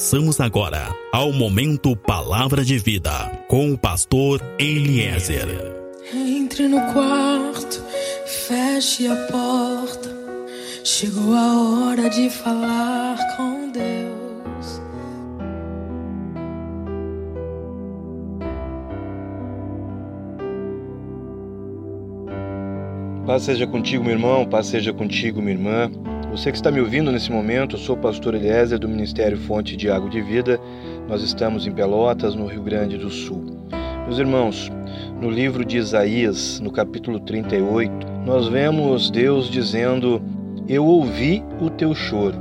Passamos agora ao momento Palavra de Vida com o pastor Eliezer. Entre no quarto, feche a porta. Chegou a hora de falar com Deus. Paz seja contigo, meu irmão, paz seja contigo, minha irmã. Você que está me ouvindo nesse momento, eu sou o pastor Eliezer do Ministério Fonte de Água de Vida. Nós estamos em Pelotas, no Rio Grande do Sul. Meus irmãos, no livro de Isaías, no capítulo 38, nós vemos Deus dizendo: Eu ouvi o teu choro.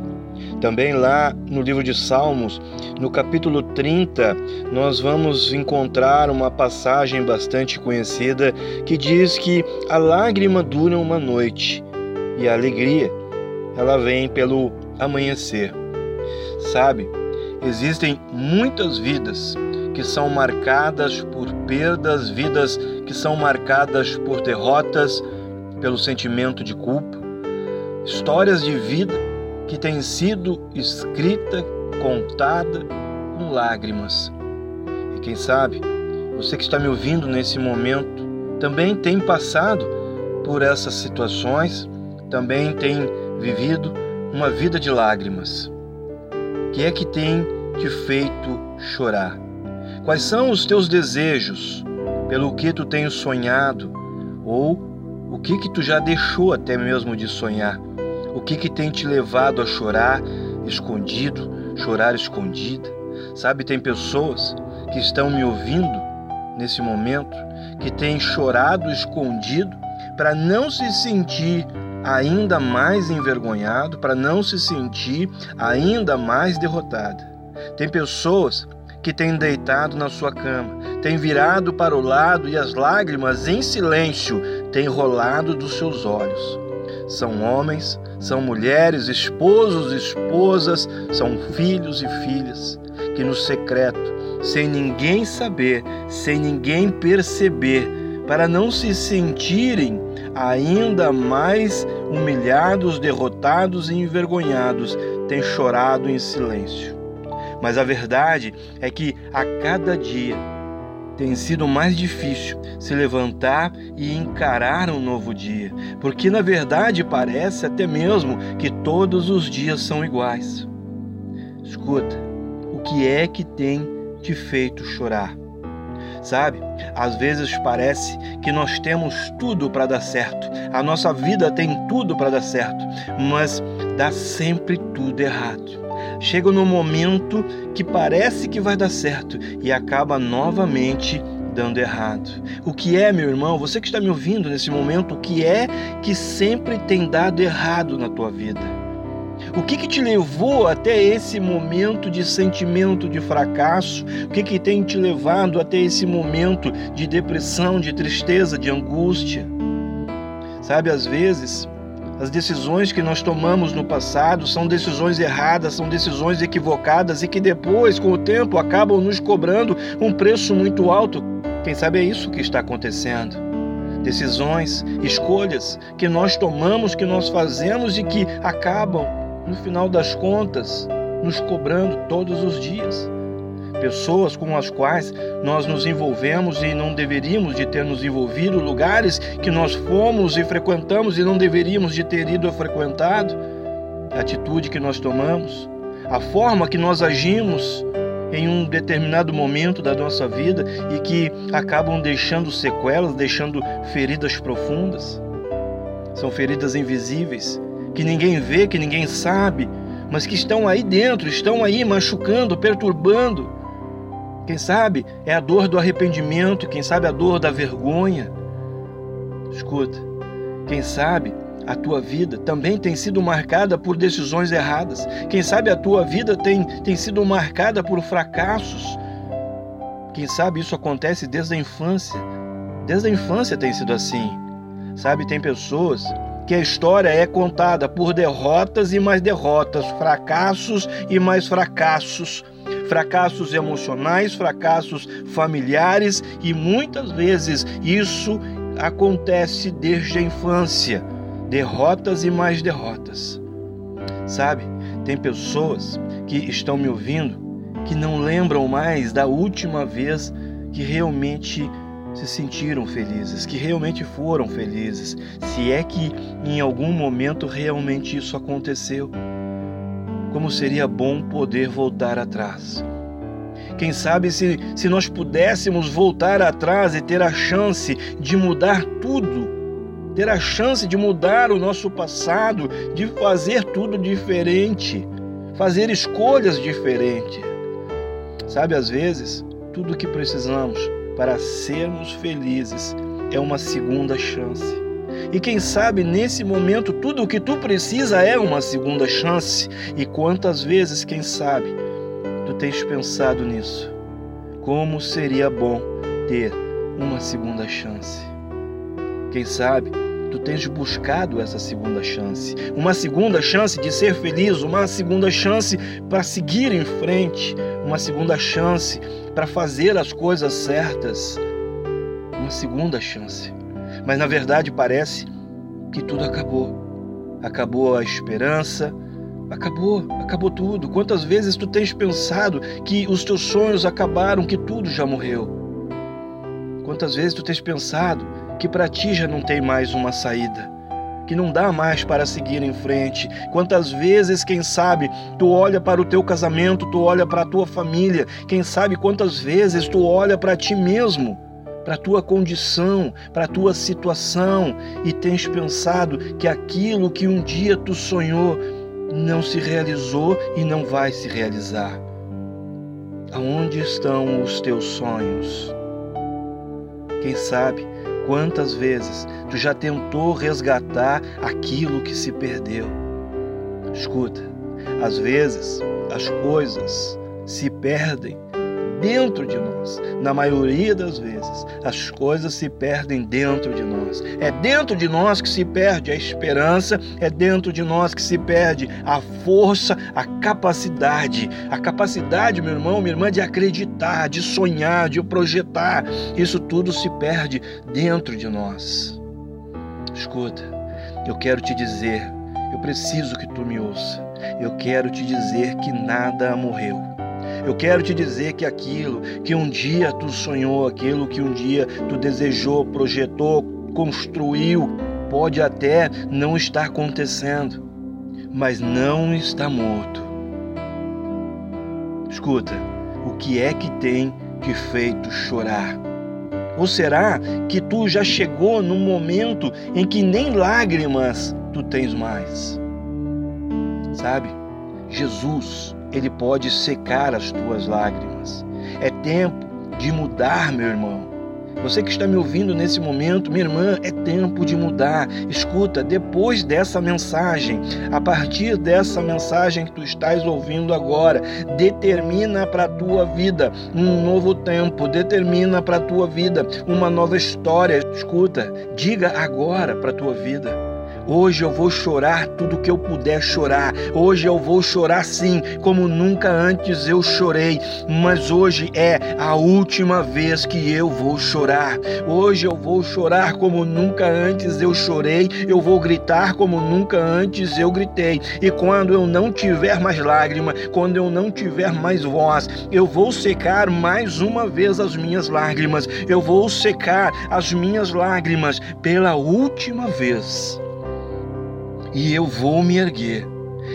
Também lá no livro de Salmos, no capítulo 30, nós vamos encontrar uma passagem bastante conhecida que diz que a lágrima dura uma noite e a alegria ela vem pelo amanhecer. Sabe, existem muitas vidas que são marcadas por perdas, vidas que são marcadas por derrotas, pelo sentimento de culpa, histórias de vida que têm sido escrita, contada com lágrimas. E quem sabe, você que está me ouvindo nesse momento também tem passado por essas situações, também tem vivido uma vida de lágrimas. Que é que tem te feito chorar? Quais são os teus desejos? Pelo que tu tens sonhado? Ou o que que tu já deixou até mesmo de sonhar? O que que tem te levado a chorar escondido, chorar escondida? Sabe, tem pessoas que estão me ouvindo nesse momento que têm chorado escondido para não se sentir ainda mais envergonhado, para não se sentir ainda mais derrotada. Tem pessoas que têm deitado na sua cama, têm virado para o lado e as lágrimas em silêncio têm rolado dos seus olhos. São homens, são mulheres, esposos, esposas, são filhos e filhas que no secreto, sem ninguém saber, sem ninguém perceber, para não se sentirem ainda mais humilhados, derrotados e envergonhados, têm chorado em silêncio. Mas a verdade é que a cada dia tem sido mais difícil se levantar e encarar um novo dia, porque na verdade parece até mesmo que todos os dias são iguais. Escuta, o que é que tem te feito chorar? Sabe, às vezes parece que nós temos tudo para dar certo, a nossa vida tem tudo para dar certo, mas dá sempre tudo errado. Chega no momento que parece que vai dar certo e acaba novamente dando errado. O que é, meu irmão, você que está me ouvindo nesse momento, o que é que sempre tem dado errado na tua vida? O que, que te levou até esse momento de sentimento de fracasso? O que, que tem te levado até esse momento de depressão, de tristeza, de angústia? Sabe, às vezes, as decisões que nós tomamos no passado são decisões erradas, são decisões equivocadas e que depois, com o tempo, acabam nos cobrando um preço muito alto. Quem sabe é isso que está acontecendo decisões, escolhas que nós tomamos, que nós fazemos e que acabam no final das contas, nos cobrando todos os dias. Pessoas com as quais nós nos envolvemos e não deveríamos de ter nos envolvido, lugares que nós fomos e frequentamos e não deveríamos de ter ido a frequentado, a atitude que nós tomamos, a forma que nós agimos em um determinado momento da nossa vida e que acabam deixando sequelas, deixando feridas profundas. São feridas invisíveis que ninguém vê, que ninguém sabe, mas que estão aí dentro, estão aí machucando, perturbando. Quem sabe é a dor do arrependimento, quem sabe a dor da vergonha. Escuta, quem sabe a tua vida também tem sido marcada por decisões erradas. Quem sabe a tua vida tem, tem sido marcada por fracassos. Quem sabe isso acontece desde a infância. Desde a infância tem sido assim. Sabe, tem pessoas que a história é contada por derrotas e mais derrotas, fracassos e mais fracassos, fracassos emocionais, fracassos familiares e muitas vezes isso acontece desde a infância, derrotas e mais derrotas. Sabe, tem pessoas que estão me ouvindo que não lembram mais da última vez que realmente se sentiram felizes, que realmente foram felizes, se é que em algum momento realmente isso aconteceu. Como seria bom poder voltar atrás. Quem sabe se, se nós pudéssemos voltar atrás e ter a chance de mudar tudo, ter a chance de mudar o nosso passado, de fazer tudo diferente, fazer escolhas diferentes. Sabe, às vezes, tudo o que precisamos para sermos felizes é uma segunda chance. E quem sabe nesse momento tudo o que tu precisa é uma segunda chance. E quantas vezes, quem sabe, tu tens pensado nisso? Como seria bom ter uma segunda chance? Quem sabe tu tens buscado essa segunda chance, uma segunda chance de ser feliz, uma segunda chance para seguir em frente, uma segunda chance para fazer as coisas certas, uma segunda chance. Mas na verdade parece que tudo acabou. Acabou a esperança, acabou, acabou tudo. Quantas vezes tu tens pensado que os teus sonhos acabaram, que tudo já morreu? Quantas vezes tu tens pensado que para ti já não tem mais uma saída? Que não dá mais para seguir em frente. Quantas vezes, quem sabe, tu olha para o teu casamento, tu olha para a tua família, quem sabe quantas vezes tu olha para ti mesmo, para a tua condição, para a tua situação e tens pensado que aquilo que um dia tu sonhou não se realizou e não vai se realizar. Aonde estão os teus sonhos? Quem sabe Quantas vezes tu já tentou resgatar aquilo que se perdeu? Escuta, às vezes as coisas se perdem dentro de nós. Na maioria das vezes, as coisas se perdem dentro de nós. É dentro de nós que se perde a esperança, é dentro de nós que se perde a força, a capacidade. A capacidade, meu irmão, minha irmã, de acreditar, de sonhar, de projetar. Isso tudo se perde dentro de nós. Escuta, eu quero te dizer, eu preciso que tu me ouça. Eu quero te dizer que nada morreu. Eu quero te dizer que aquilo que um dia tu sonhou, aquilo que um dia tu desejou, projetou, construiu, pode até não estar acontecendo, mas não está morto. Escuta, o que é que tem te feito chorar? Ou será que tu já chegou num momento em que nem lágrimas tu tens mais? Sabe, Jesus ele pode secar as tuas lágrimas. É tempo de mudar, meu irmão. Você que está me ouvindo nesse momento, minha irmã, é tempo de mudar. Escuta, depois dessa mensagem, a partir dessa mensagem que tu estás ouvindo agora, determina para a tua vida um novo tempo, determina para a tua vida uma nova história. Escuta, diga agora para a tua vida Hoje eu vou chorar tudo que eu puder chorar. Hoje eu vou chorar sim, como nunca antes eu chorei. Mas hoje é a última vez que eu vou chorar. Hoje eu vou chorar como nunca antes eu chorei. Eu vou gritar como nunca antes eu gritei. E quando eu não tiver mais lágrima, quando eu não tiver mais voz, eu vou secar mais uma vez as minhas lágrimas. Eu vou secar as minhas lágrimas pela última vez e eu vou me erguer.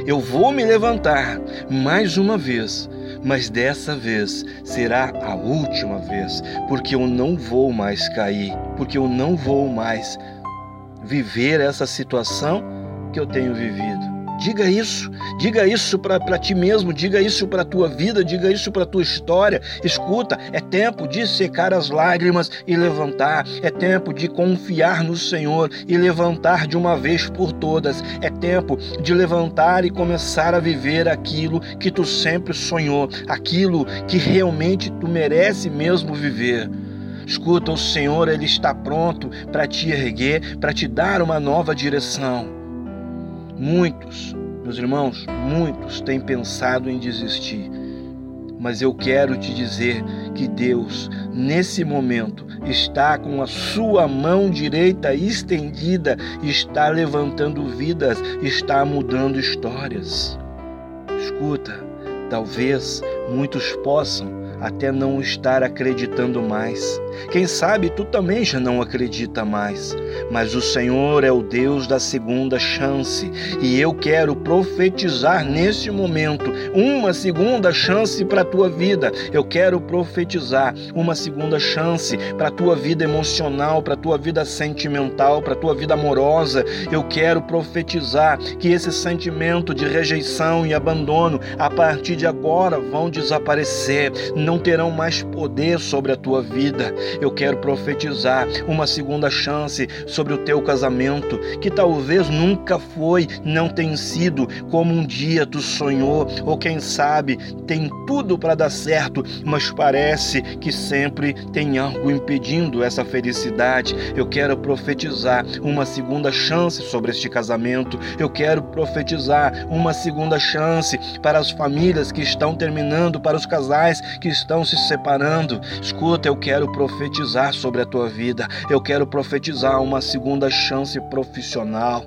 Eu vou me levantar mais uma vez, mas dessa vez será a última vez, porque eu não vou mais cair, porque eu não vou mais viver essa situação que eu tenho vivido. Diga isso, diga isso para ti mesmo, diga isso para a tua vida, diga isso para a tua história. Escuta, é tempo de secar as lágrimas e levantar, é tempo de confiar no Senhor e levantar de uma vez por todas. É tempo de levantar e começar a viver aquilo que tu sempre sonhou, aquilo que realmente tu merece mesmo viver. Escuta, o Senhor ele está pronto para te erguer, para te dar uma nova direção. Muitos, meus irmãos, muitos têm pensado em desistir. Mas eu quero te dizer que Deus, nesse momento, está com a sua mão direita estendida, está levantando vidas, está mudando histórias. Escuta, Talvez muitos possam até não estar acreditando mais. Quem sabe tu também já não acredita mais, mas o Senhor é o Deus da segunda chance e eu quero profetizar nesse momento uma segunda chance para a tua vida. Eu quero profetizar uma segunda chance para a tua vida emocional, para a tua vida sentimental, para a tua vida amorosa. Eu quero profetizar que esse sentimento de rejeição e abandono a partir de agora vão desaparecer. Não terão mais poder sobre a tua vida. Eu quero profetizar uma segunda chance sobre o teu casamento, que talvez nunca foi, não tem sido como um dia tu sonhou, ou quem sabe tem tudo para dar certo, mas parece que sempre tem algo impedindo essa felicidade. Eu quero profetizar uma segunda chance sobre este casamento. Eu quero profetizar uma segunda chance para as famílias que estão terminando, para os casais que estão se separando. Escuta, eu quero profetizar sobre a tua vida. Eu quero profetizar uma segunda chance profissional.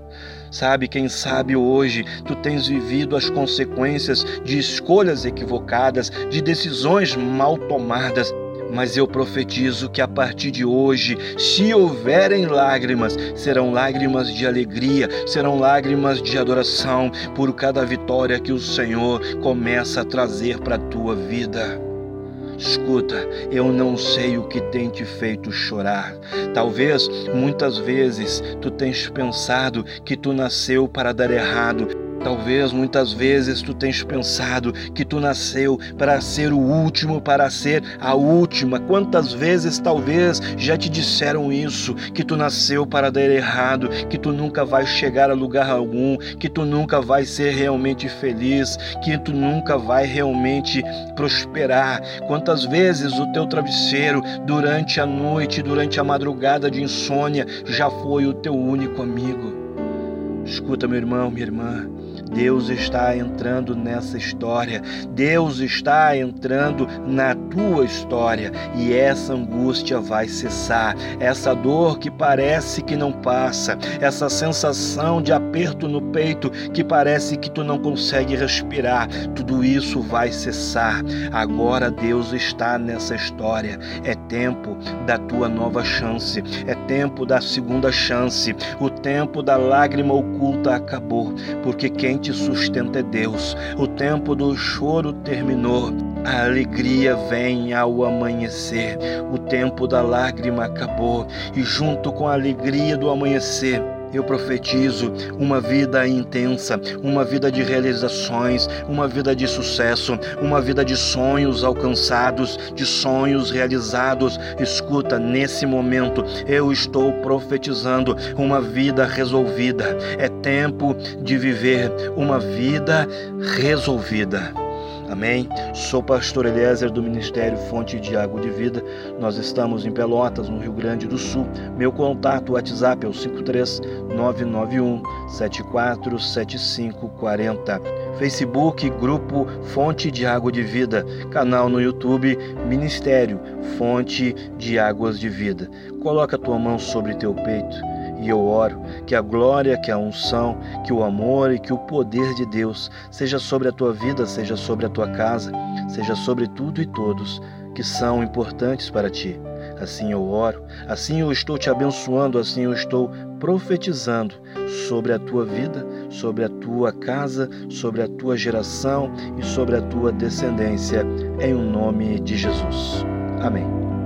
Sabe, quem sabe hoje tu tens vivido as consequências de escolhas equivocadas, de decisões mal tomadas. Mas eu profetizo que a partir de hoje, se houverem lágrimas, serão lágrimas de alegria, serão lágrimas de adoração por cada vitória que o Senhor começa a trazer para a tua vida. Escuta, eu não sei o que tem te feito chorar. Talvez muitas vezes tu tens pensado que tu nasceu para dar errado Talvez muitas vezes tu tens pensado que tu nasceu para ser o último, para ser a última. Quantas vezes talvez já te disseram isso, que tu nasceu para dar errado, que tu nunca vai chegar a lugar algum, que tu nunca vai ser realmente feliz, que tu nunca vai realmente prosperar. Quantas vezes o teu travesseiro durante a noite, durante a madrugada de insônia já foi o teu único amigo. Escuta, meu irmão, minha irmã, Deus está entrando nessa história, Deus está entrando na tua história e essa angústia vai cessar. Essa dor que parece que não passa, essa sensação de aperto no peito que parece que tu não consegue respirar, tudo isso vai cessar. Agora Deus está nessa história. É tempo da tua nova chance, é tempo da segunda chance. O tempo da lágrima oculta acabou, porque quem te sustenta é Deus. O tempo do choro terminou. A alegria vem ao amanhecer. O tempo da lágrima acabou. E junto com a alegria do amanhecer, eu profetizo uma vida intensa, uma vida de realizações, uma vida de sucesso, uma vida de sonhos alcançados, de sonhos realizados. Escuta, nesse momento eu estou profetizando uma vida resolvida. É tempo de viver uma vida resolvida. Amém? Sou pastor Eliezer do Ministério Fonte de Água de Vida. Nós estamos em Pelotas, no Rio Grande do Sul. Meu contato WhatsApp é o 53991 747540. Facebook Grupo Fonte de Água de Vida. Canal no YouTube Ministério Fonte de Águas de Vida. Coloca a tua mão sobre teu peito e eu oro que a glória, que a unção, que o amor e que o poder de Deus seja sobre a tua vida, seja sobre a tua casa, seja sobre tudo e todos que são importantes para ti. Assim eu oro, assim eu estou te abençoando, assim eu estou profetizando sobre a tua vida, sobre a tua casa, sobre a tua geração e sobre a tua descendência, em o nome de Jesus. Amém.